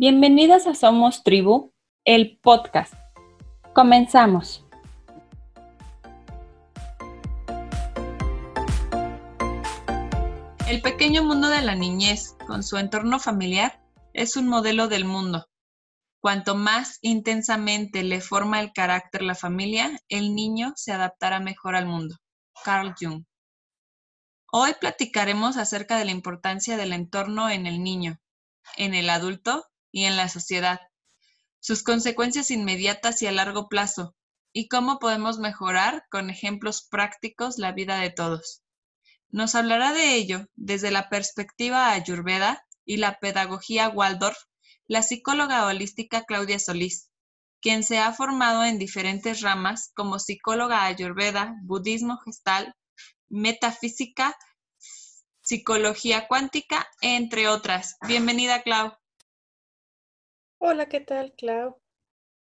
Bienvenidas a Somos Tribu, el podcast. Comenzamos. El pequeño mundo de la niñez, con su entorno familiar, es un modelo del mundo. Cuanto más intensamente le forma el carácter la familia, el niño se adaptará mejor al mundo. Carl Jung. Hoy platicaremos acerca de la importancia del entorno en el niño, en el adulto y en la sociedad, sus consecuencias inmediatas y a largo plazo, y cómo podemos mejorar con ejemplos prácticos la vida de todos. Nos hablará de ello desde la perspectiva ayurveda y la pedagogía Waldorf, la psicóloga holística Claudia Solís, quien se ha formado en diferentes ramas como psicóloga ayurveda, budismo gestal, metafísica, psicología cuántica, entre otras. Bienvenida, Clau. Hola, ¿qué tal, Clau?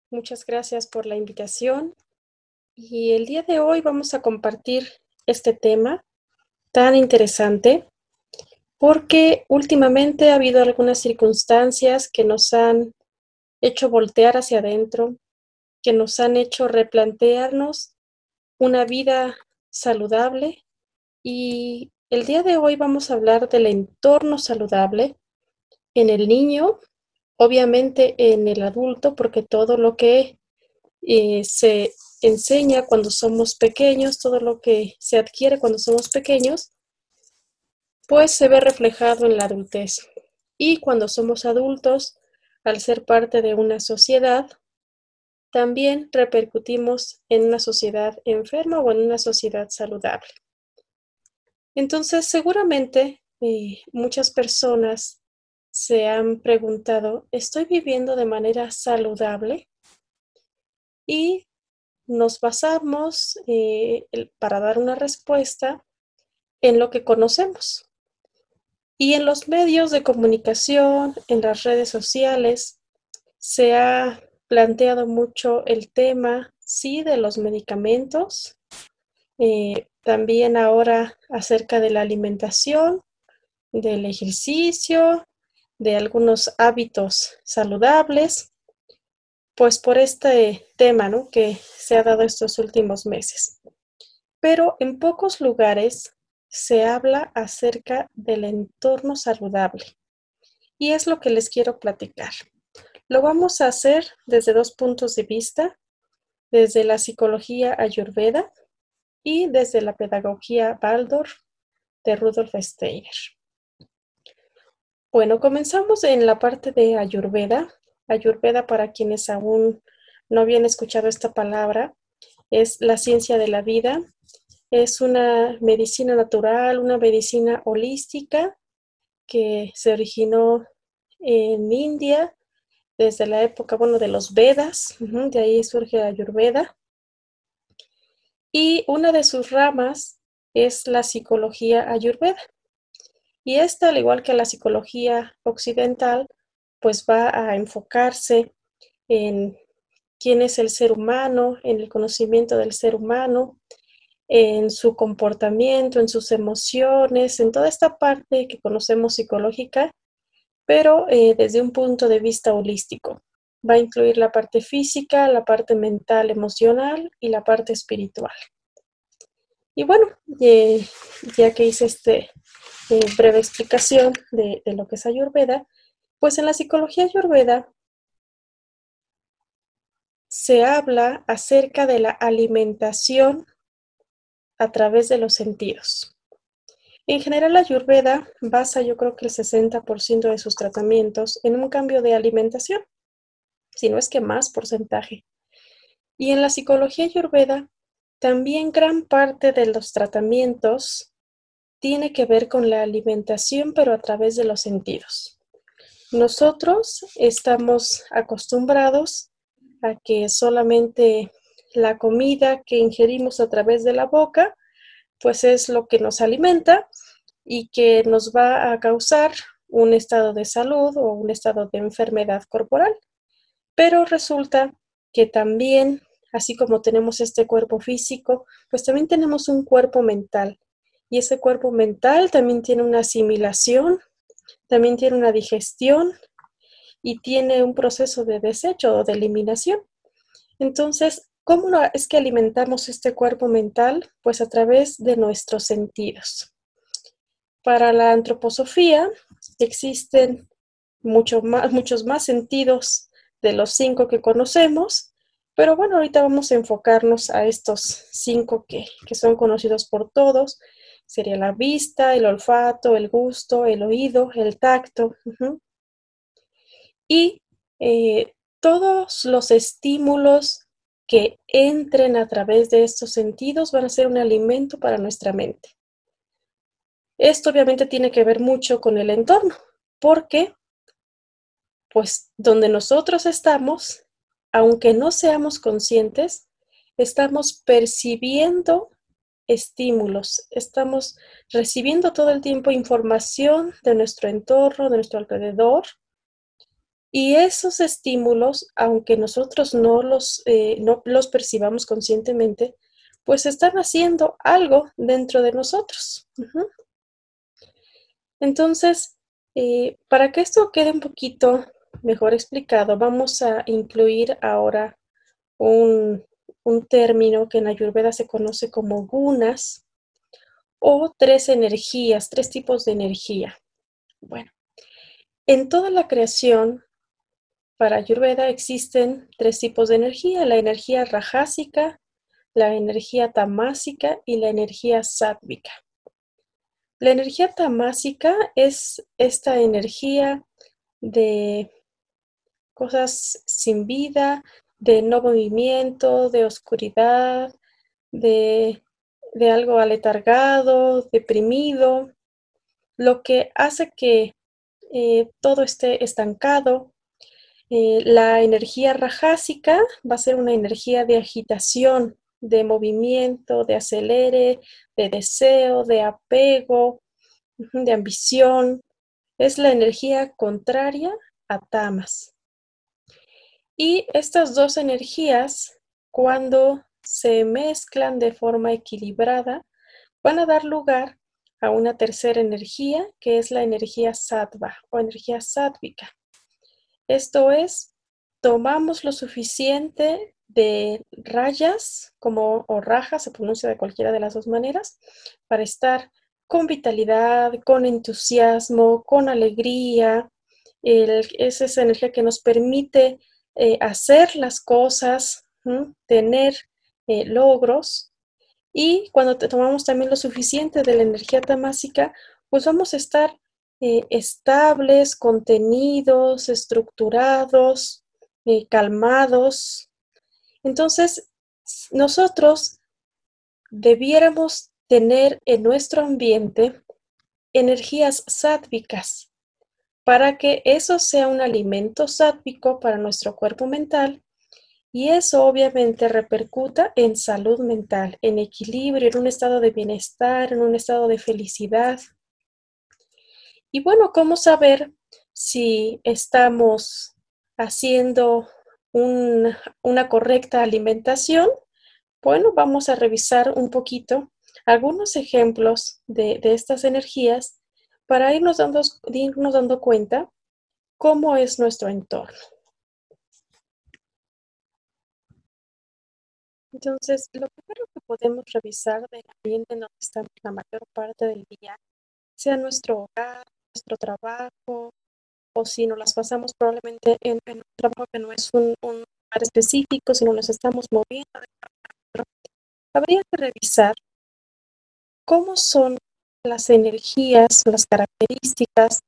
Muchas gracias por la invitación. Y el día de hoy vamos a compartir este tema tan interesante porque últimamente ha habido algunas circunstancias que nos han hecho voltear hacia adentro, que nos han hecho replantearnos una vida saludable y el día de hoy vamos a hablar del entorno saludable en el niño obviamente en el adulto, porque todo lo que eh, se enseña cuando somos pequeños, todo lo que se adquiere cuando somos pequeños, pues se ve reflejado en la adultez. Y cuando somos adultos, al ser parte de una sociedad, también repercutimos en una sociedad enferma o en una sociedad saludable. Entonces, seguramente eh, muchas personas se han preguntado, ¿estoy viviendo de manera saludable? Y nos basamos eh, para dar una respuesta en lo que conocemos. Y en los medios de comunicación, en las redes sociales, se ha planteado mucho el tema, sí, de los medicamentos, eh, también ahora acerca de la alimentación, del ejercicio, de algunos hábitos saludables, pues por este tema ¿no? que se ha dado estos últimos meses. Pero en pocos lugares se habla acerca del entorno saludable y es lo que les quiero platicar. Lo vamos a hacer desde dos puntos de vista, desde la psicología ayurveda y desde la pedagogía Waldorf de Rudolf Steiner. Bueno, comenzamos en la parte de Ayurveda. Ayurveda, para quienes aún no habían escuchado esta palabra, es la ciencia de la vida. Es una medicina natural, una medicina holística que se originó en India desde la época, bueno, de los Vedas, de ahí surge Ayurveda. Y una de sus ramas es la psicología ayurveda. Y esta, al igual que la psicología occidental, pues va a enfocarse en quién es el ser humano, en el conocimiento del ser humano, en su comportamiento, en sus emociones, en toda esta parte que conocemos psicológica, pero eh, desde un punto de vista holístico. Va a incluir la parte física, la parte mental, emocional y la parte espiritual. Y bueno, eh, ya que hice este breve explicación de, lo que es Ayurveda, pues en la psicología Ayurveda se habla acerca de la alimentación a través de los sentidos. En general, Ayurveda basa yo creo que el 60% de sus tratamientos en un cambio de alimentación, si no es que más porcentaje. Y en la psicología Ayurveda, también gran parte de los tratamientos tiene que ver con la alimentación, pero a través de los sentidos. Nosotros estamos acostumbrados a que solamente la comida que ingerimos a través de la boca, pues es lo que nos alimenta y que nos va a causar un estado de salud o un estado de enfermedad corporal. Pero resulta que también, así como tenemos este cuerpo físico, pues también tenemos un cuerpo mental y ese cuerpo mental también tiene una asimilación, también tiene una digestión y tiene un proceso de desecho o de eliminación. Entonces, ¿cómo es que alimentamos este cuerpo mental? Pues a través de nuestros sentidos. Para la antroposofía existen mucho más, muchos más sentidos de los cinco que conocemos, pero bueno, ahorita vamos a enfocarnos a estos cinco que, son conocidos por todos. Sería la vista, el olfato, el gusto, el oído, el tacto. Y eh, todos los estímulos que entren a través de estos sentidos van a ser un alimento para nuestra mente. Esto obviamente tiene que ver mucho con el entorno, porque pues donde nosotros estamos, aunque no seamos conscientes, estamos percibiendo estímulos, estamos recibiendo todo el tiempo información de nuestro entorno, de nuestro alrededor, y esos estímulos, aunque nosotros no los, eh, no los percibamos conscientemente, pues están haciendo algo dentro de nosotros. Entonces, eh, para que esto quede un poquito mejor explicado, vamos a incluir ahora un, un término que en Ayurveda se conoce como gunas o tres energías, tres tipos de energía. Bueno, en toda la creación, para Ayurveda existen tres tipos de energía, la energía rajásica, la energía tamásica y la energía sátvica. La energía tamásica es esta energía de cosas sin vida, de no movimiento, de oscuridad, de, algo aletargado, deprimido, lo que hace que eh, todo esté estancado. Eh, la energía rajásica va a ser una energía de agitación, de movimiento, de acelere, de deseo, de apego, de ambición. Es la energía contraria a tamas. Y estas dos energías, cuando se mezclan de forma equilibrada, van a dar lugar a una tercera energía, que es la energía sattva o energía. Esto es, tomamos lo suficiente de rayas como o rajas, se pronuncia de cualquiera de las dos maneras, para estar con vitalidad, con entusiasmo, con alegría. es esa energía que nos permite eh, hacer las cosas, tener eh, logros. Y cuando tomamos también lo suficiente de la energía tamásica, pues vamos a estar eh, estables, contenidos, estructurados, calmados. Entonces, nosotros debiéramos tener en nuestro ambiente energías sádvicas, para que eso sea un alimento sátvico para nuestro cuerpo mental y eso obviamente repercuta en salud mental, en equilibrio, en un estado de bienestar, en un estado de felicidad. Y bueno, ¿cómo saber si estamos haciendo una correcta alimentación? Bueno, vamos a revisar un poquito algunos ejemplos de, de estas energías para irnos dando, irnos dando cuenta cómo es nuestro entorno. Entonces, lo primero que podemos revisar del ambiente en donde estamos la mayor parte del día, sea nuestro hogar, nuestro trabajo, o si nos las pasamos probablemente en, un trabajo que no es un, lugar específico, sino nos estamos moviendo habría que revisar cómo son las energías, las características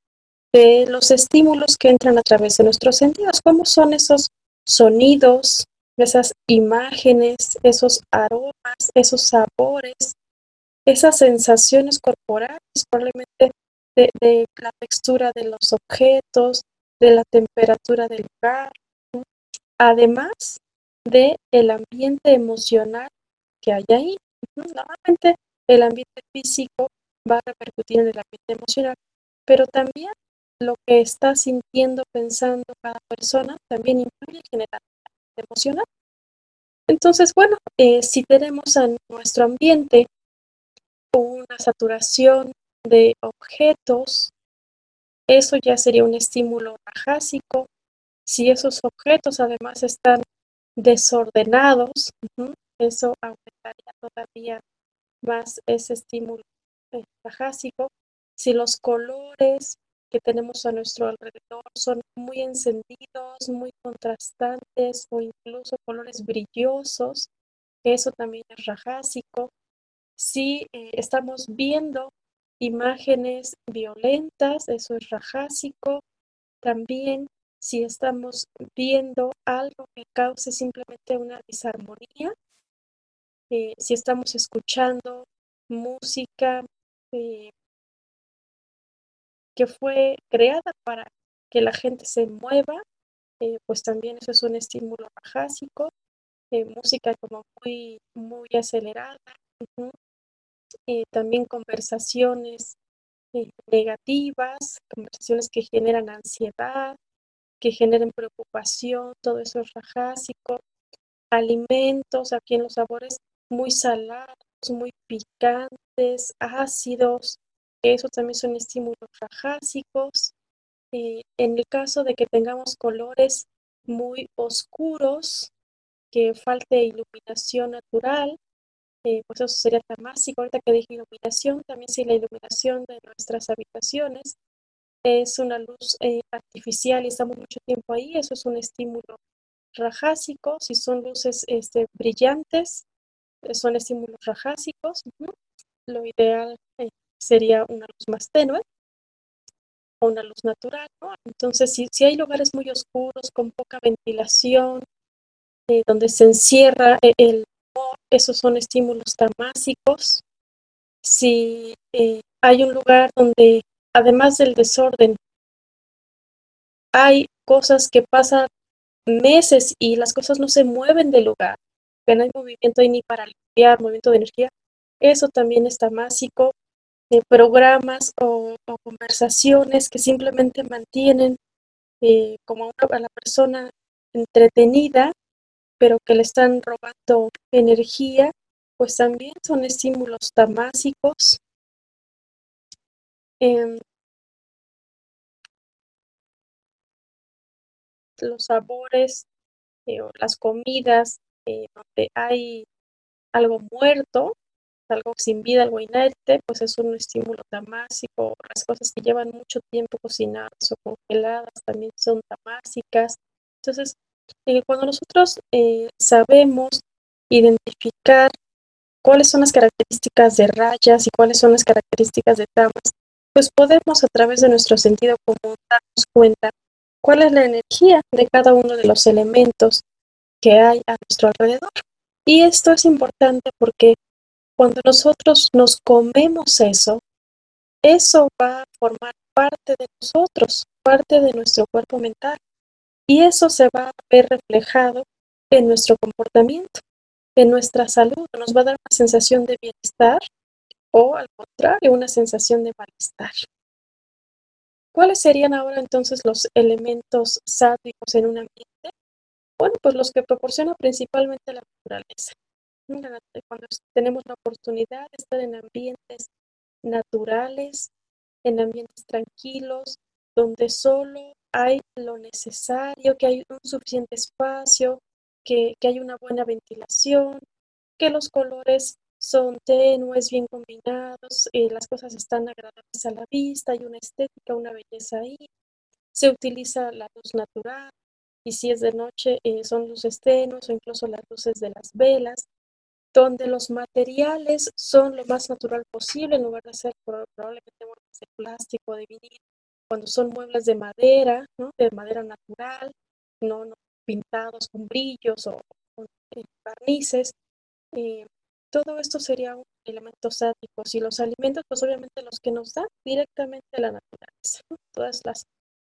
de los estímulos que entran a través de nuestros sentidos, cómo son esos sonidos, esas imágenes, esos aromas, esos sabores, esas sensaciones corporales, probablemente de, la textura de los objetos, de la temperatura del lugar, además de el ambiente emocional que hay ahí. Normalmente el ambiente físico va a repercutir en el ambiente emocional, pero también lo que está sintiendo, pensando cada persona también influye en el ambiente emocional. Entonces, bueno, eh, si tenemos en nuestro ambiente una saturación de objetos, eso ya sería un estímulo rajásico. Si esos objetos además están desordenados, eso aumentaría todavía más ese estímulo rajásico. Si los colores que tenemos a nuestro alrededor son muy encendidos, muy contrastantes o incluso colores brillosos, eso también es rajásico. Si eh, estamos viendo imágenes violentas, eso es rajásico. También si estamos viendo algo que cause simplemente una disarmonía, eh, si estamos escuchando música eh, que fue creada para que la gente se mueva, eh, pues también eso es un estímulo rajásico, música como muy, muy acelerada, también conversaciones negativas, conversaciones que generan ansiedad, que generen preocupación, todo eso es rajásico. Alimentos, aquí en los sabores muy salados, muy picantes, ácidos, eso también son estímulos rajásicos. Eh, en el caso de que tengamos colores muy oscuros, que falte iluminación natural, eh, pues eso sería tamásico. Ahorita que dije iluminación, también si la iluminación de nuestras habitaciones es una luz eh, artificial y estamos mucho tiempo ahí, eso es un estímulo rajásico. Si son luces este, brillantes, son estímulos rajásicos. Lo ideal eh, sería una luz más tenue o una luz natural. Entonces, si, hay lugares muy oscuros, con poca ventilación, donde se encierra el esos son estímulos tamásicos. Si hay un lugar donde además del desorden, hay cosas que pasan meses y las cosas no se mueven del lugar, que no hay movimiento ahí ni para limpiar, movimiento de energía. Eso también está másico. De programas o, conversaciones que simplemente mantienen eh, como a la persona entretenida, pero que le están robando energía, pues también son estímulos tamásicos. Em, los sabores eh, las comidas eh, donde hay algo muerto, algo sin vida, algo inerte, pues es un estímulo tamásico. Las cosas que llevan mucho tiempo cocinadas o congeladas también son tamásicas. Entonces, eh, cuando nosotros sabemos identificar cuáles son las características de rayas y cuáles son las características de tamas, pues podemos a través de nuestro sentido común darnos cuenta cuál es la energía de cada uno de los elementos que hay a nuestro alrededor. Y esto es importante porque cuando nosotros nos comemos eso, eso va a formar parte de nosotros, parte de nuestro cuerpo mental. Y eso se va a ver reflejado en nuestro comportamiento, en nuestra salud. Nos va a dar una sensación de bienestar o al contrario, una sensación de malestar. ¿Cuáles serían ahora entonces los elementos sádicos en un ambiente? Bueno, pues los que proporciona principalmente la naturaleza. Cuando tenemos la oportunidad de estar en ambientes naturales, en ambientes tranquilos, donde solo hay lo necesario, que hay un suficiente espacio, que, que hay una buena ventilación, que los colores son tenues, bien combinados, eh, las cosas están agradables a la vista, hay una estética, una belleza ahí. Se utiliza la luz natural y si es de noche eh, son luces tenues o incluso las luces de las velas, donde los materiales son lo más natural posible en lugar de ser probablemente muebles de plástico, de vinil, cuando son muebles de madera, ¿no? de madera natural, no, no pintados con brillos o con eh, barnices. Todo esto sería un elemento. Y los alimentos, pues obviamente los que nos dan directamente la naturaleza. Todas las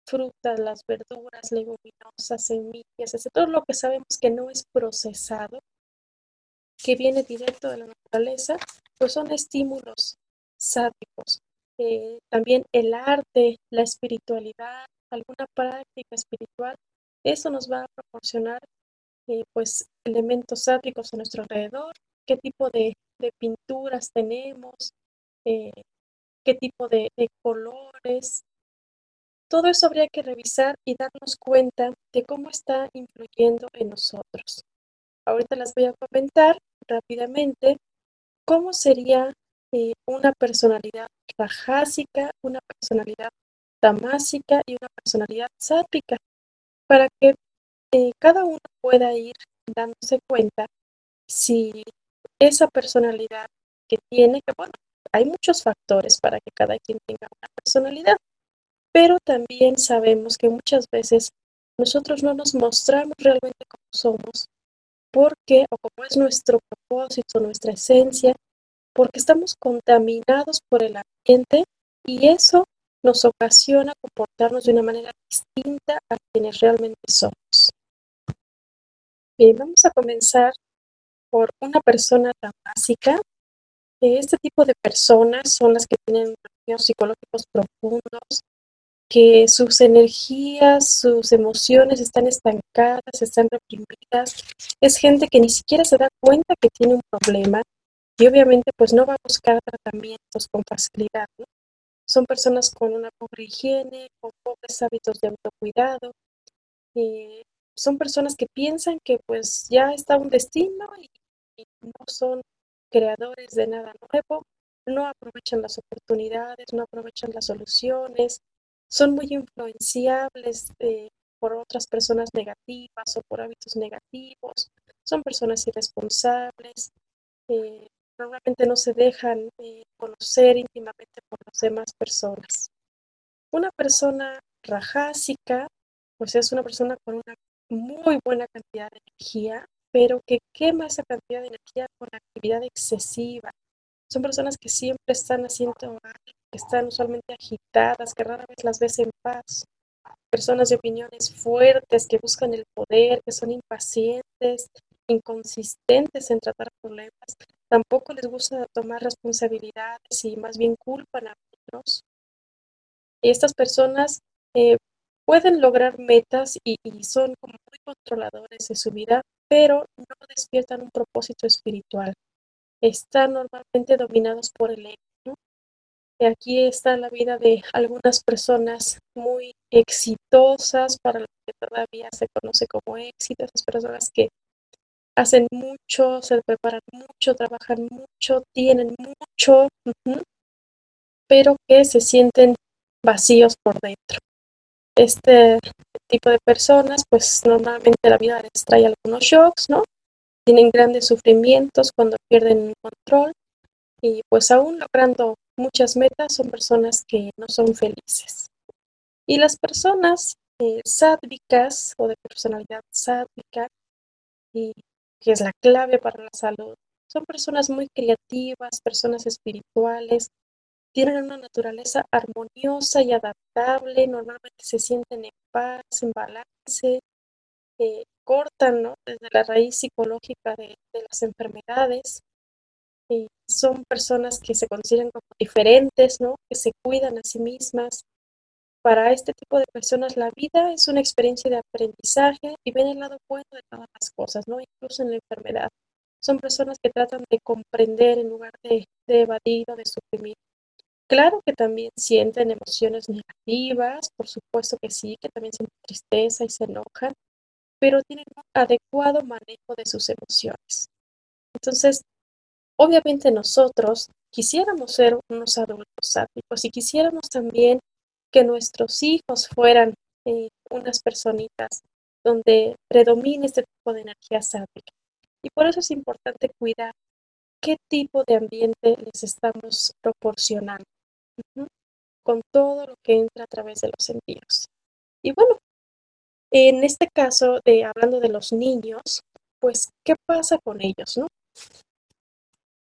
frutas, las verduras, leguminosas, semillas, etc. Todo lo que sabemos que no es procesado, que viene directo de la naturaleza, pues son estímulos sádicos. Eh, también el arte, la espiritualidad, alguna práctica espiritual, eso nos va a proporcionar eh, pues elementos sádicos a nuestro alrededor qué tipo de, pinturas tenemos, eh, qué tipo de, colores, todo eso habría que revisar y darnos cuenta de cómo está influyendo en nosotros. Ahorita las voy a comentar rápidamente cómo sería eh, una personalidad rajásica, una personalidad tamásica y una personalidad sátrica, para que eh, cada uno pueda ir dándose cuenta si esa personalidad que tiene, que bueno, hay muchos factores para que cada quien tenga una personalidad, pero también sabemos que muchas veces nosotros no nos mostramos realmente como somos, porque, o como es nuestro propósito, nuestra esencia, porque estamos contaminados por el ambiente y eso nos ocasiona comportarnos de una manera distinta a quienes realmente somos. Bien, vamos a comenzar por una persona tan básica. Este tipo de personas son las que tienen problemas psicológicos profundos, que sus energías, sus emociones están estancadas, están reprimidas. Es gente que ni siquiera se da cuenta que tiene un problema y obviamente pues no va a buscar tratamientos con facilidad. Son personas con una pobre higiene, con pobres hábitos de autocuidado. Son personas que piensan que pues ya está un destino y no son creadores de nada nuevo, no aprovechan las oportunidades, no aprovechan las soluciones, son muy influenciables eh, por otras personas negativas o por hábitos negativos, son personas irresponsables, eh, normalmente no se dejan eh, conocer íntimamente por las demás personas. Una persona rajásica, pues es una persona con una muy buena cantidad de energía, pero que quema esa cantidad de energía con actividad excesiva. Son personas que siempre están haciendo algo, están usualmente agitadas, que rara vez las ves en paz. Personas de opiniones fuertes, que buscan el poder, que son impacientes, inconsistentes en tratar problemas. Tampoco les gusta tomar responsabilidades y más bien culpan a otros. Estas personas eh, pueden lograr metas y, y son como muy controladores de su vida, pero no despiertan un propósito espiritual. Están normalmente dominados por el ego. Aquí está la vida de algunas personas muy exitosas, para lo que todavía se conoce como éxito, esas personas que hacen mucho, se preparan mucho, trabajan mucho, tienen mucho, pero que se sienten vacíos por dentro. Este tipo de personas, pues normalmente la vida les trae algunos shocks, ¿no? Tienen grandes sufrimientos cuando pierden el control y pues aún logrando muchas metas son personas que no son felices. Y las personas eh, o de personalidad sádica, y que es la clave para la salud, son personas muy creativas, personas espirituales, tienen una naturaleza armoniosa y adaptable, normalmente se sienten en paz, en balance, eh, cortan ¿no? desde la raíz psicológica de, las enfermedades. Eh, son personas que se consideran como diferentes, ¿no? que se cuidan a sí mismas. Para este tipo de personas la vida es una experiencia de aprendizaje y ven el lado bueno de todas las cosas, ¿no? incluso en la enfermedad. Son personas que tratan de comprender en lugar de, de evadir o de suprimir. Claro que también sienten emociones negativas, por supuesto que sí, que también sienten tristeza y se enojan, pero tienen un adecuado manejo de sus emociones. Entonces, obviamente nosotros quisiéramos ser unos adultos sáticos y quisiéramos también que nuestros hijos fueran eh, unas personitas donde predomine este tipo de energía sática. Y por eso es importante cuidar qué tipo de ambiente les estamos proporcionando con todo lo que entra a través de los sentidos. Y bueno, en este caso, de, hablando de los niños, pues, ¿qué pasa con ellos, no?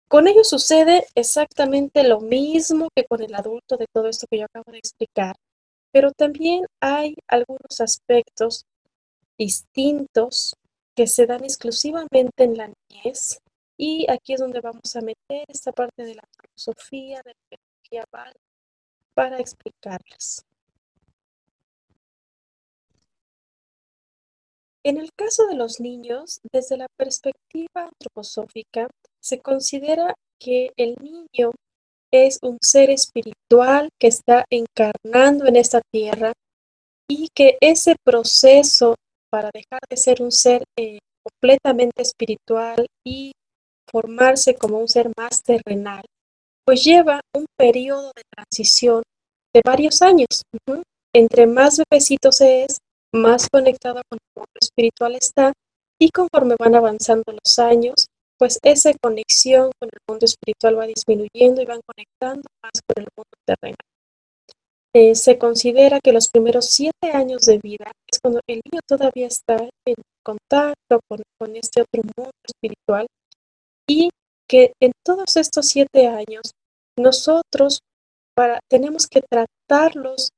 Con ellos sucede exactamente lo mismo que con el adulto de todo esto que yo acabo de explicar, pero también hay algunos aspectos distintos que se dan exclusivamente en la niñez y aquí es donde vamos a meter esta parte de la filosofía, de la pedagogía para explicarlas. En el caso de los niños, desde la perspectiva antroposófica, se considera que el niño es un ser espiritual que está encarnando en esta tierra y que ese proceso para dejar de ser un ser eh, completamente espiritual y formarse como un ser más terrenal, pues lleva un periodo de transición de varios años. Entre más bebecito se es, más conectado con el mundo espiritual está y conforme van avanzando los años, pues esa conexión con el mundo espiritual va disminuyendo y van conectando más con el mundo terrenal. Eh, se considera que los primeros siete años de vida es cuando el niño todavía está en contacto con, con este otro mundo espiritual y que en todos estos siete años nosotros para, tenemos que tratarlos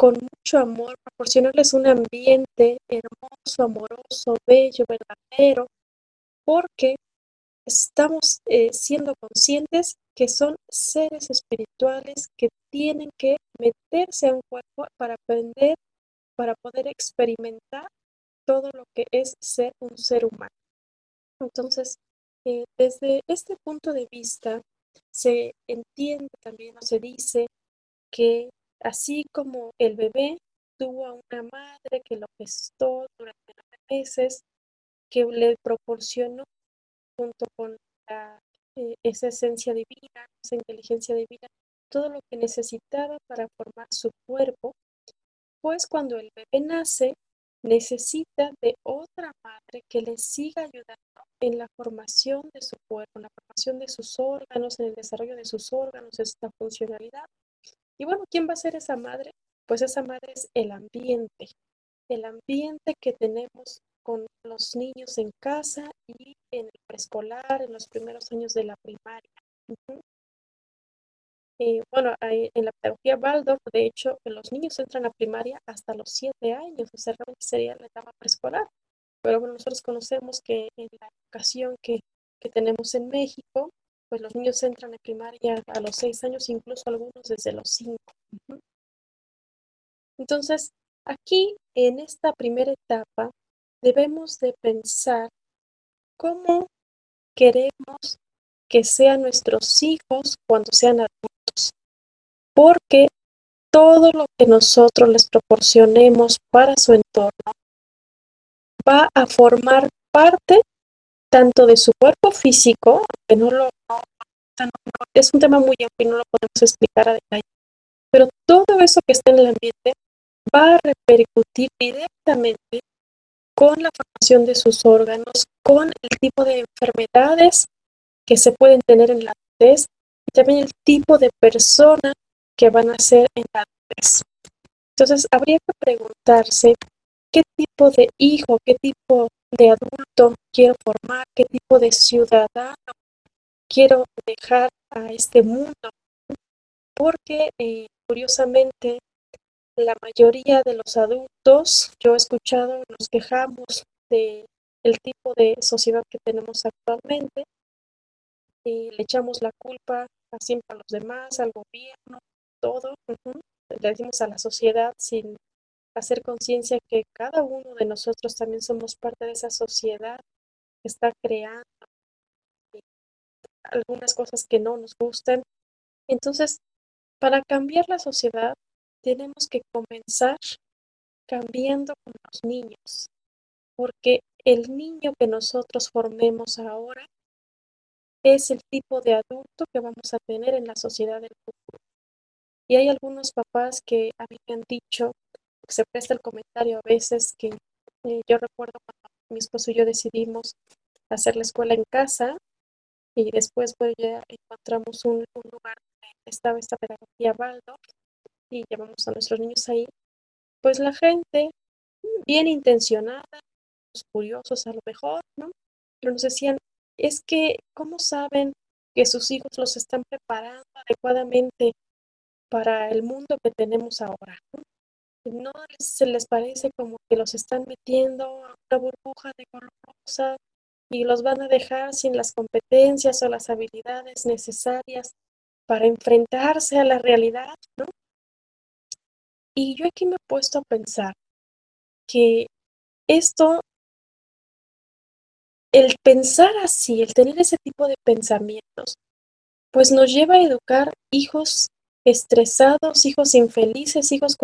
con mucho amor, proporcionarles un ambiente hermoso, amoroso, bello, verdadero, porque estamos eh, siendo conscientes que son seres espirituales que tienen que meterse a un cuerpo para aprender, para poder experimentar todo lo que es ser un ser humano. Entonces, eh, desde este punto de vista, se entiende también o se dice que así como el bebé tuvo a una madre que lo gestó durante nueve meses, que le proporcionó junto con eh, esa esencia divina, esa inteligencia divina, todo lo que necesitaba para formar su cuerpo, pues cuando el bebé nace, necesita de otra madre que le siga ayudando en la formación de su cuerpo, en la formación de sus órganos, en el desarrollo de sus órganos, esta funcionalidad. Y bueno, ¿quién va a ser esa madre? Pues esa madre es el ambiente, el ambiente que tenemos con los niños en casa y en el preescolar, en los primeros años de la primaria. Eh, bueno, en la pedagogía Waldorf, de hecho, los niños entran a primaria hasta los siete años, o sea, realmente sería la etapa preescolar. Pero bueno, nosotros conocemos que en la educación que, que tenemos en México, pues los niños entran a primaria a los seis años, incluso algunos desde los cinco. Entonces, aquí en esta primera etapa debemos de pensar cómo queremos que sean nuestros hijos cuando sean adultos, porque todo lo que nosotros les proporcionemos para su entorno va a formar parte tanto de su cuerpo físico, que no lo es un tema muy amplio y no lo podemos explicar a detalle, pero todo eso que está en el ambiente va a repercutir directamente con la formación de sus órganos, con el tipo de enfermedades que se pueden tener en la adultez y también el tipo de persona que van a ser en la adultez. Entonces, habría que preguntarse qué tipo de hijo, qué tipo de adulto quiero formar, qué tipo de ciudadano quiero dejar a este mundo. Porque, eh, curiosamente, la mayoría de los adultos, yo he escuchado, nos quejamos de tipo de sociedad que tenemos actualmente y le echamos la culpa a siempre a los demás, al gobierno, todo. Le decimos a la sociedad sin hacer conciencia que cada uno de nosotros también somos parte de esa sociedad que está creando algunas cosas que no nos gustan. Entonces, para cambiar la sociedad, tenemos que comenzar cambiando con los niños, porque el niño que nosotros formemos ahora es el tipo de adulto que vamos a tener en la sociedad del futuro. Y hay algunos papás que a mí me han dicho, se presta el comentario a veces que eh, yo recuerdo cuando mi esposo y yo decidimos hacer la escuela en casa y después pues ya encontramos un, lugar donde estaba esta pedagogía Waldorf y llevamos a nuestros niños ahí, pues la gente bien intencionada, curiosos a lo mejor, ¿no? Pero nos decían, es que, ¿cómo saben que sus hijos los están preparando adecuadamente para el mundo que tenemos ahora? ¿No, se les parece como que los están metiendo a una burbuja de color rosa y los van a dejar sin las competencias o las habilidades necesarias para enfrentarse a la realidad, ¿no? Y yo aquí me he puesto a pensar que esto, el pensar así, el tener ese tipo de pensamientos, pues nos lleva a educar hijos estresados, hijos infelices, hijos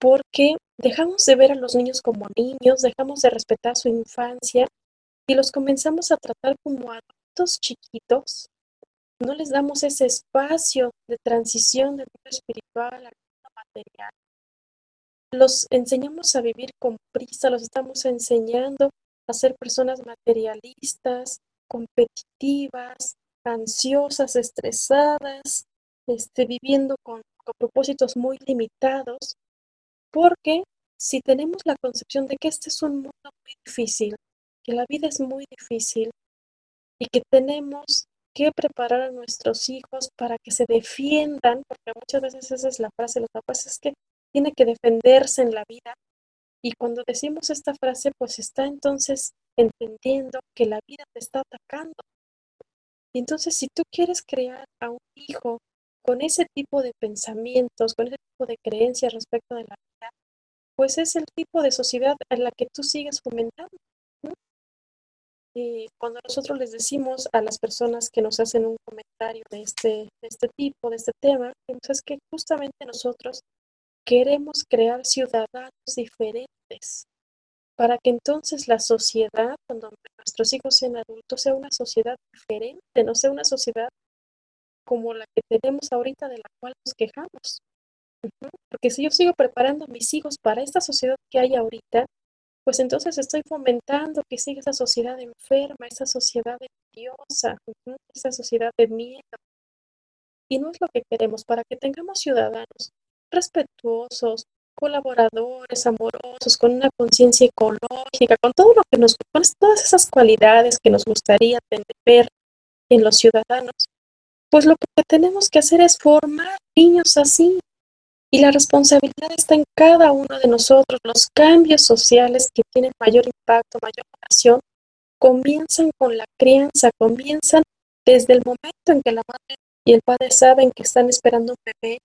porque dejamos de ver a los niños como niños, dejamos de respetar su infancia y los comenzamos a tratar como adultos chiquitos, no les damos ese espacio de transición del mundo espiritual al mundo material. Los enseñamos a vivir con prisa, los estamos enseñando a ser personas materialistas, competitivas, ansiosas, estresadas, este, viviendo con, propósitos muy limitados, porque si tenemos la concepción de que este es un mundo muy difícil, que la vida es muy difícil y que tenemos que preparar a nuestros hijos para que se defiendan, porque muchas veces esa es la frase de los papás, es que tiene que defenderse en la vida. Y cuando decimos esta frase, pues está entonces entendiendo que la vida te está atacando. Y entonces si tú quieres crear a un hijo con ese tipo de pensamientos, con ese tipo de creencias respecto de la vida, pues es el tipo de sociedad en la que tú sigues fomentando. Y cuando nosotros les decimos a las personas que nos hacen un comentario de este, de este tipo, de este tema, pues es que justamente nosotros queremos crear ciudadanos diferentes para que entonces la sociedad, cuando nuestros hijos sean adultos, sea una sociedad diferente, no sea una sociedad como la que tenemos ahorita de la cual nos quejamos. Porque si yo sigo preparando a mis hijos para esta sociedad que hay ahorita, pues entonces estoy fomentando que siga esa sociedad enferma, esa sociedad envidiosa, esa sociedad de miedo. Y no es lo que queremos para que tengamos ciudadanos respetuosos, colaboradores, amorosos, con una conciencia ecológica, con todo lo que nos, con todas esas cualidades que nos gustaría tener en los ciudadanos, pues lo que tenemos que hacer es formar niños así, y la responsabilidad está en cada uno de nosotros. Los cambios sociales que tienen mayor impacto, mayor acción, comienzan con la crianza, comienzan desde el momento en que la madre y el padre saben que están esperando un bebé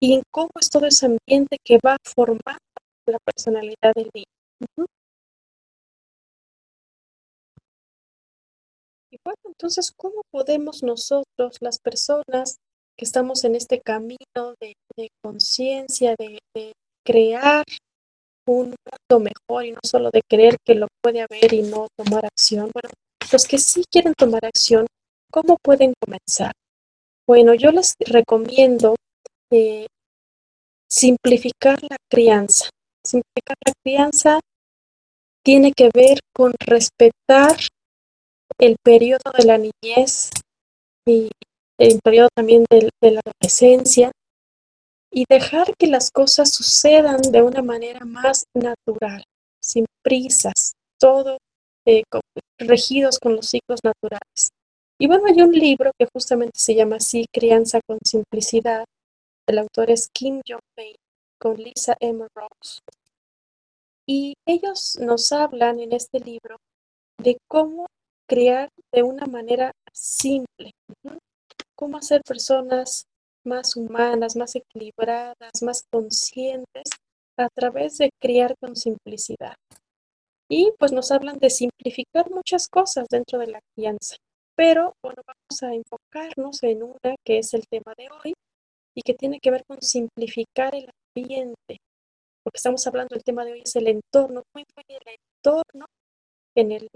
y en cómo es todo ese ambiente que va formando la personalidad del niño. Bueno, entonces, ¿cómo podemos nosotros, las personas, que estamos en este camino de, conciencia, de, crear un mundo mejor y no solo de creer que lo puede haber y no tomar acción. Bueno, los que sí quieren tomar acción, ¿cómo pueden comenzar? Bueno, yo les recomiendo eh, simplificar la crianza. Simplificar la crianza tiene que ver con respetar el periodo de la niñez y, el periodo también de, la adolescencia, y dejar que las cosas sucedan de una manera más natural, sin prisas, todo eh, regidos con los ciclos naturales. Y bueno, hay un libro que justamente se llama así, Crianza con Simplicidad, el autor es Kim Jong-pei, con Lisa M. Rose. Y ellos nos hablan en este libro de cómo criar de una manera simple, cómo hacer personas más humanas, más equilibradas, más conscientes a través de criar con simplicidad. Y pues nos hablan de simplificar muchas cosas dentro de la crianza. Pero bueno, vamos a enfocarnos en una que es el tema de hoy y que tiene que ver con simplificar el ambiente. Porque estamos hablando, el tema de hoy es el entorno, cómo influye el entorno en el.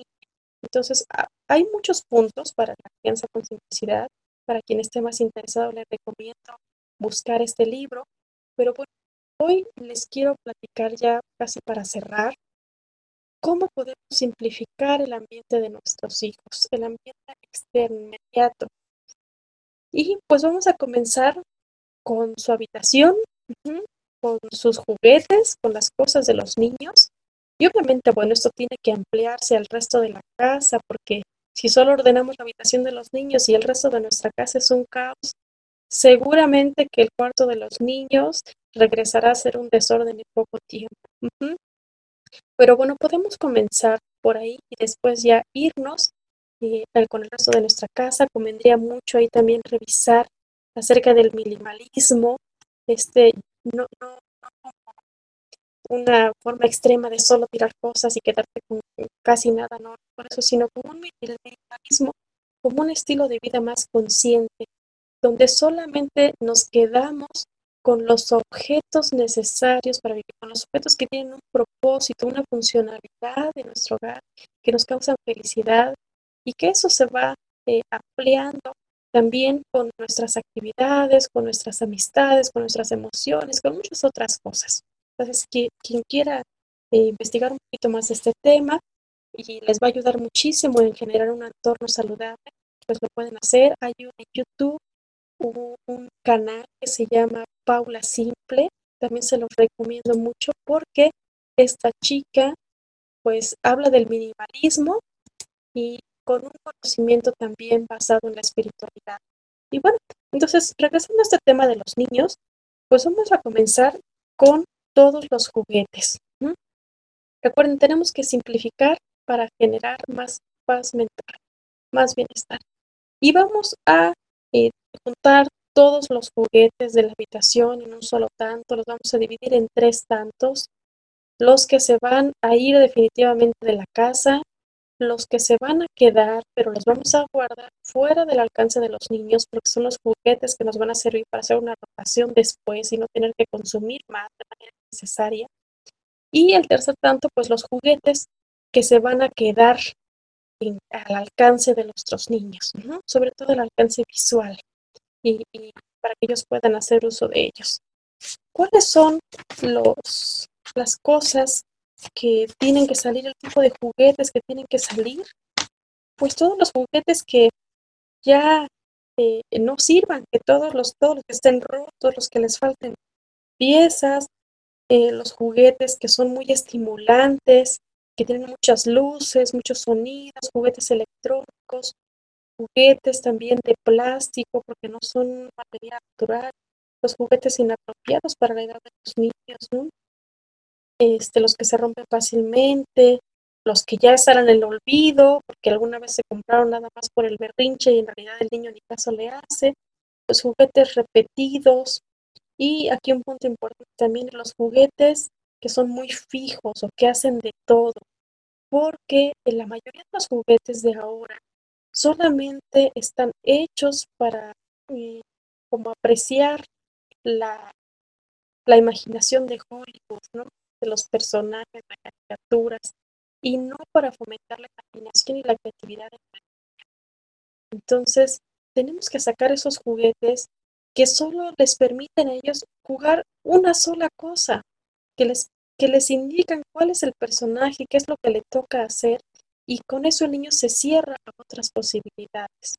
Entonces, hay muchos puntos para la crianza con simplicidad para quien esté más interesado, les recomiendo buscar este libro. Pero hoy les quiero platicar ya casi para cerrar cómo podemos simplificar el ambiente de nuestros hijos, el ambiente externo, inmediato. Y pues vamos a comenzar con su habitación, con sus juguetes, con las cosas de los niños. Y obviamente, bueno, esto tiene que ampliarse al resto de la casa porque si solo ordenamos la habitación de los niños y el resto de nuestra casa es un caos, seguramente que el cuarto de los niños regresará a ser un desorden en poco tiempo. Pero bueno, podemos comenzar por ahí y después ya irnos eh, con el resto de nuestra casa. Convendría mucho ahí también revisar acerca del minimalismo, este, no, no, no una forma extrema de solo tirar cosas y quedarte con casi nada, no por eso, sino como un minimalismo, como un estilo de vida más consciente, donde solamente nos quedamos con los objetos necesarios para vivir, con los objetos que tienen un propósito, una funcionalidad en nuestro hogar, que nos causan felicidad y que eso se va eh, ampliando también con nuestras actividades, con nuestras amistades, con nuestras emociones, con muchas otras cosas. Entonces, quien quiera eh, investigar un poquito más este tema y les va a ayudar muchísimo en generar un entorno saludable, pues lo pueden hacer. Hay un en YouTube un, canal que se llama Paula Simple. También se los recomiendo mucho porque esta chica pues habla del minimalismo y con un conocimiento también basado en la espiritualidad. Y bueno, entonces regresando a este tema de los niños, pues vamos a comenzar con todos los juguetes. Recuerden, tenemos que simplificar para generar más paz mental, más bienestar. Y vamos a eh, juntar todos los juguetes de la habitación en un solo tanto, los vamos a dividir en tres tantos, los que se van a ir definitivamente de la casa, los que se van a quedar, pero los vamos a guardar fuera del alcance de los niños, porque son los juguetes que nos van a servir para hacer una rotación después y no tener que consumir más de manera necesaria. Y el tercer tanto, pues los juguetes que se van a quedar al alcance de nuestros niños, sobre todo el alcance visual y, para que ellos puedan hacer uso de ellos. ¿Cuáles son los, las cosas que tienen que salir, el tipo de juguetes que tienen que salir? Pues todos los juguetes que ya eh, no sirvan, que todos los, todos los que estén rotos, los que les falten piezas, eh, los juguetes que son muy estimulantes, que tienen muchas luces, muchos sonidos, juguetes electrónicos, juguetes también de plástico porque no son material natural, los juguetes inapropiados para la edad de los niños, ¿no? Este, los que se rompen fácilmente, los que ya están en el olvido porque alguna vez se compraron nada más por el berrinche y en realidad el niño ni caso le hace, los juguetes repetidos y aquí un punto importante también los juguetes que son muy fijos o que hacen de todo, porque en la mayoría de los juguetes de ahora solamente están hechos para eh, como apreciar la, la imaginación de Hollywood, ¿no? De los personajes, de las caricaturas, y no para fomentar la imaginación y la creatividad. Entonces, tenemos que sacar esos juguetes que solo les permiten a ellos jugar una sola cosa, que les, que les indican cuál es el personaje, qué es lo que le toca hacer y con eso el niño se cierra a otras posibilidades.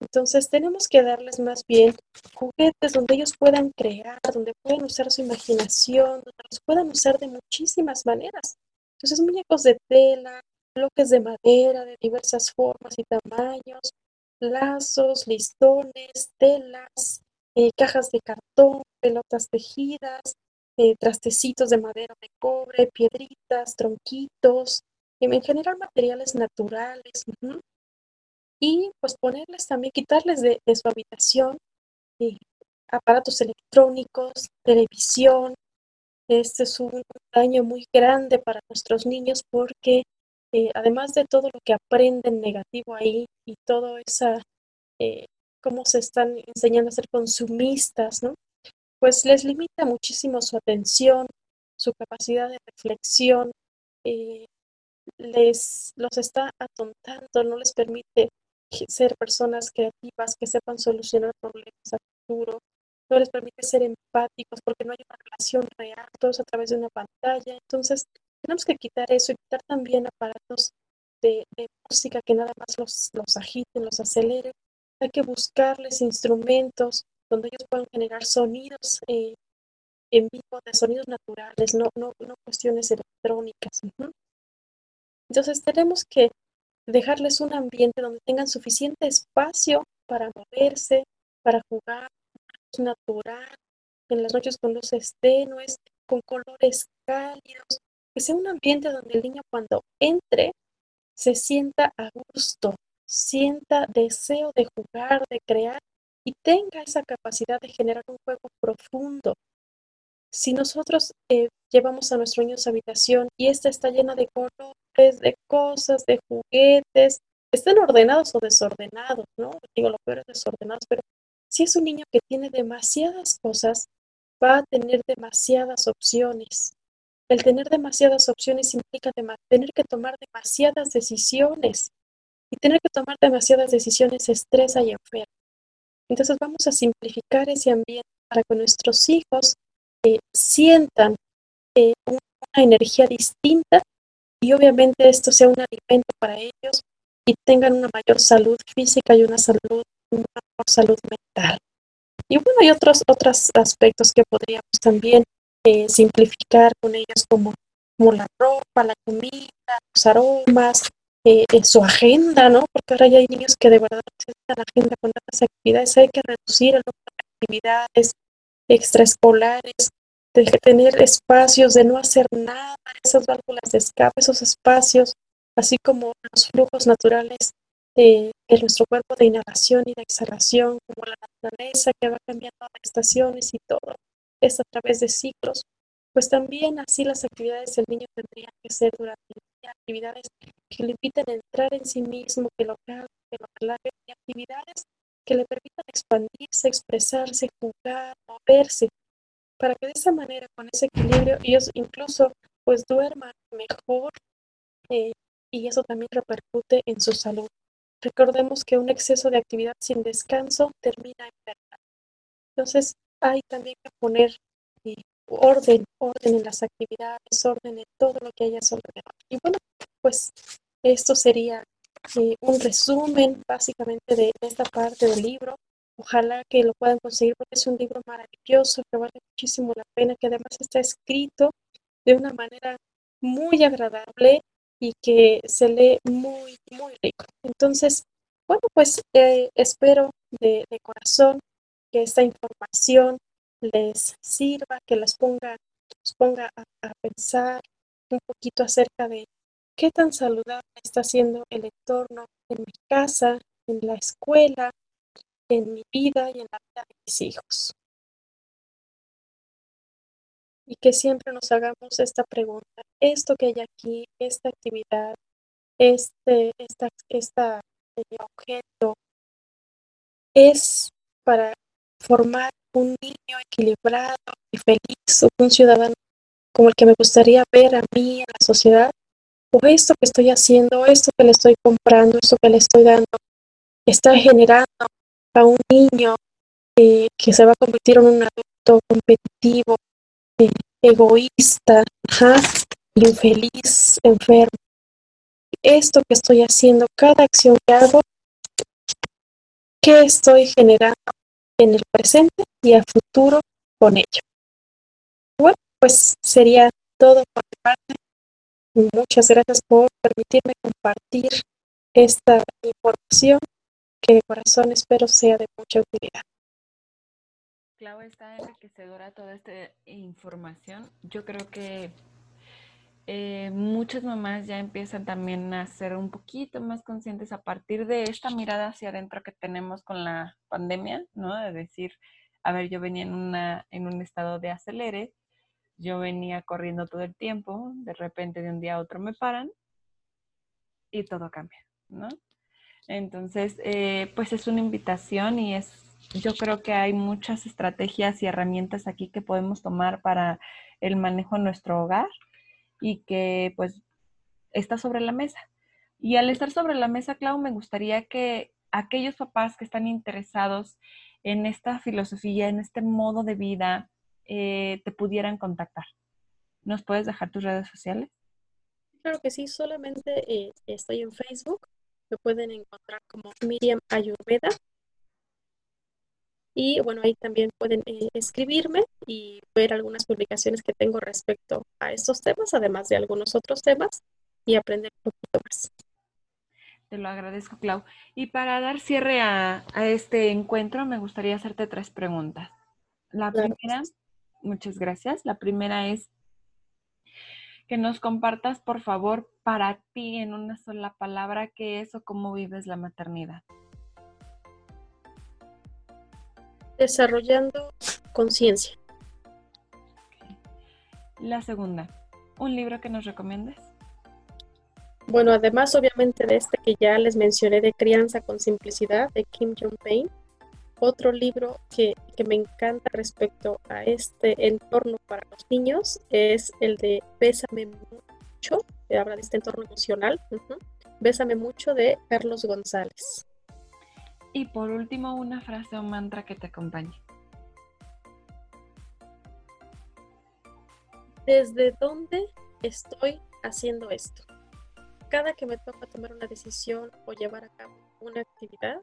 Entonces tenemos que darles más bien juguetes donde ellos puedan crear, donde puedan usar su imaginación, donde los puedan usar de muchísimas maneras. Entonces muñecos de tela, bloques de madera de diversas formas y tamaños, lazos, listones, telas, eh, cajas de cartón, pelotas tejidas, eh, trastecitos de madera de cobre, piedritas, tronquitos, en general materiales naturales. Y pues ponerles también, quitarles de, su habitación eh, aparatos electrónicos, televisión. Este es un daño muy grande para nuestros niños porque eh, además de todo lo que aprenden negativo ahí y todo esa, eh, cómo se están enseñando a ser consumistas, ¿no? Pues les limita muchísimo su atención, su capacidad de reflexión, les los está atontando, no les permite ser personas creativas que sepan solucionar problemas a futuro, no les permite ser empáticos porque no hay una relación real, todo a través de una pantalla. Entonces, tenemos que quitar eso y quitar también aparatos de, música que nada más los, los agiten, los aceleren. Hay que buscarles instrumentos donde ellos puedan generar sonidos eh, en vivo, de sonidos naturales, no, no, no cuestiones electrónicas. Entonces tenemos que dejarles un ambiente donde tengan suficiente espacio para moverse, para jugar, natural, en las noches con luces tenues, con colores cálidos, que sea un ambiente donde el niño cuando entre se sienta a gusto, sienta deseo de jugar, de crear y tenga esa capacidad de generar un juego profundo. Si nosotros eh, llevamos a nuestro niño a su habitación y esta está llena de colores, de cosas, de juguetes, estén ordenados o desordenados, ¿no? Digo, lo peor es desordenados, pero si es un niño que tiene demasiadas cosas, va a tener demasiadas opciones. El tener demasiadas opciones implica tener que tomar demasiadas decisiones y tener que tomar demasiadas decisiones estresa y enferma. Entonces vamos a simplificar ese ambiente para que nuestros hijos eh, sientan eh, una energía distinta y obviamente esto sea un alimento para ellos y tengan una mayor salud física y una salud, una mejor salud mental. Y bueno, hay otros, otros aspectos que podríamos también eh, simplificar con ellos como, como la ropa, la comida, los aromas, eh, su agenda, ¿no? Porque ahora ya hay niños que de verdad necesitan la agenda con tantas actividades. Hay que reducir el número de actividades extraescolares, de tener espacios, de no hacer nada, esas válvulas de escape, esos espacios, así como los flujos naturales de, nuestro cuerpo de inhalación y de exhalación, como la naturaleza que va cambiando de estaciones y todo, es a través de ciclos, pues también así las actividades del niño tendrían que ser durante el día, actividades que le inviten a entrar en sí mismo, que lo calmen, que lo relajen, y actividades que le permitan expandirse, expresarse, jugar, moverse, para que de esa manera, con ese equilibrio, ellos incluso pues duerman mejor eh, y eso también repercute en su salud. Recordemos que un exceso de actividad sin descanso termina enfermedad. Entonces, hay también que poner eh, orden, orden en las actividades, orden en todo lo que haya alrededor. Y bueno, pues esto sería eh, un resumen básicamente de esta parte del libro. Ojalá que lo puedan conseguir porque es un libro maravilloso que vale muchísimo la pena, que además está escrito de una manera muy agradable y que se lee muy, muy rico. Entonces, bueno, pues eh, espero de, corazón que esta información les sirva, que las ponga, ponga a, pensar un poquito acerca de qué tan saludable está siendo el entorno en mi casa, en la escuela, en mi vida y en la vida de mis hijos. Y que siempre nos hagamos esta pregunta, esto que hay aquí, esta actividad, este esta, esta, objeto, es para formar un niño equilibrado y feliz o un ciudadano como el que me gustaría ver a mí en la sociedad, o esto que estoy haciendo, esto que le estoy comprando, esto que le estoy dando, está generando a un niño eh, que se va a convertir en un adulto competitivo, eh, egoísta, infeliz, enfermo. Esto que estoy haciendo, cada acción que hago, ¿qué estoy generando en el presente y a futuro con ello? Bueno, pues sería todo por mi parte. Muchas gracias por permitirme compartir esta información que de corazón espero sea de mucha utilidad. Clau, está enriquecedora toda esta información. Yo creo que eh, muchas mamás ya empiezan también a ser un poquito más conscientes a partir de esta mirada hacia adentro que tenemos con la pandemia, ¿no? De decir, a ver, yo venía en, una, en un estado de acelere, yo venía corriendo todo el tiempo, de repente de un día a otro me paran y todo cambia, ¿no? Entonces, eh, pues es una invitación y es, yo creo que hay muchas estrategias y herramientas aquí que podemos tomar para el manejo de nuestro hogar y que pues está sobre la mesa. Y al estar sobre la mesa, Clau, me gustaría que aquellos papás que están interesados en esta filosofía, en este modo de vida, eh, te pudieran contactar. ¿Nos puedes dejar tus redes sociales? Claro que sí, solamente eh, estoy en Facebook me pueden encontrar como Miriam Ayurveda. Y bueno, ahí también pueden eh, escribirme y ver algunas publicaciones que tengo respecto a estos temas, además de algunos otros temas, y aprender un poquito más. Te lo agradezco, Clau. Y para dar cierre a, este encuentro, me gustaría hacerte tres preguntas. La primera, muchas gracias. La primera es, que nos compartas, por favor, para ti en una sola palabra, qué es o cómo vives la maternidad. Desarrollando conciencia. La segunda, ¿un libro que nos recomiendes? Bueno, además obviamente de este que ya les mencioné de Crianza con Simplicidad de Kim Jong-un, otro libro que, me encanta respecto a este entorno para los niños es el de Bésame mucho, que habla de este entorno emocional. Bésame mucho de Carlos González. Y por último, una frase o mantra que te acompañe. ¿Desde dónde estoy haciendo esto? Cada que me toca tomar una decisión o llevar a cabo una actividad,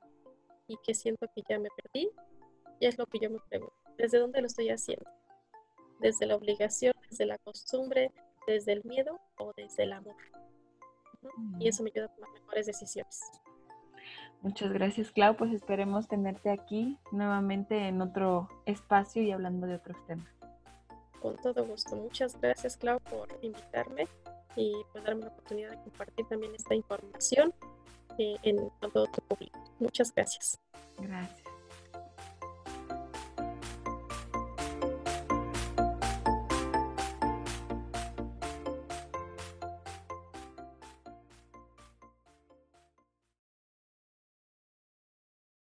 y que siento que ya me perdí, y es lo que yo me pregunto. ¿Desde dónde lo estoy haciendo? ¿Desde la obligación, desde la costumbre, desde el miedo o desde el amor? Y eso me ayuda a tomar mejores decisiones. Muchas gracias, Clau. Pues esperemos tenerte aquí nuevamente en otro espacio y hablando de otros temas. Con todo gusto. Muchas gracias, Clau, por invitarme y por darme la oportunidad de compartir también esta información en todo tu público. Muchas gracias. Gracias.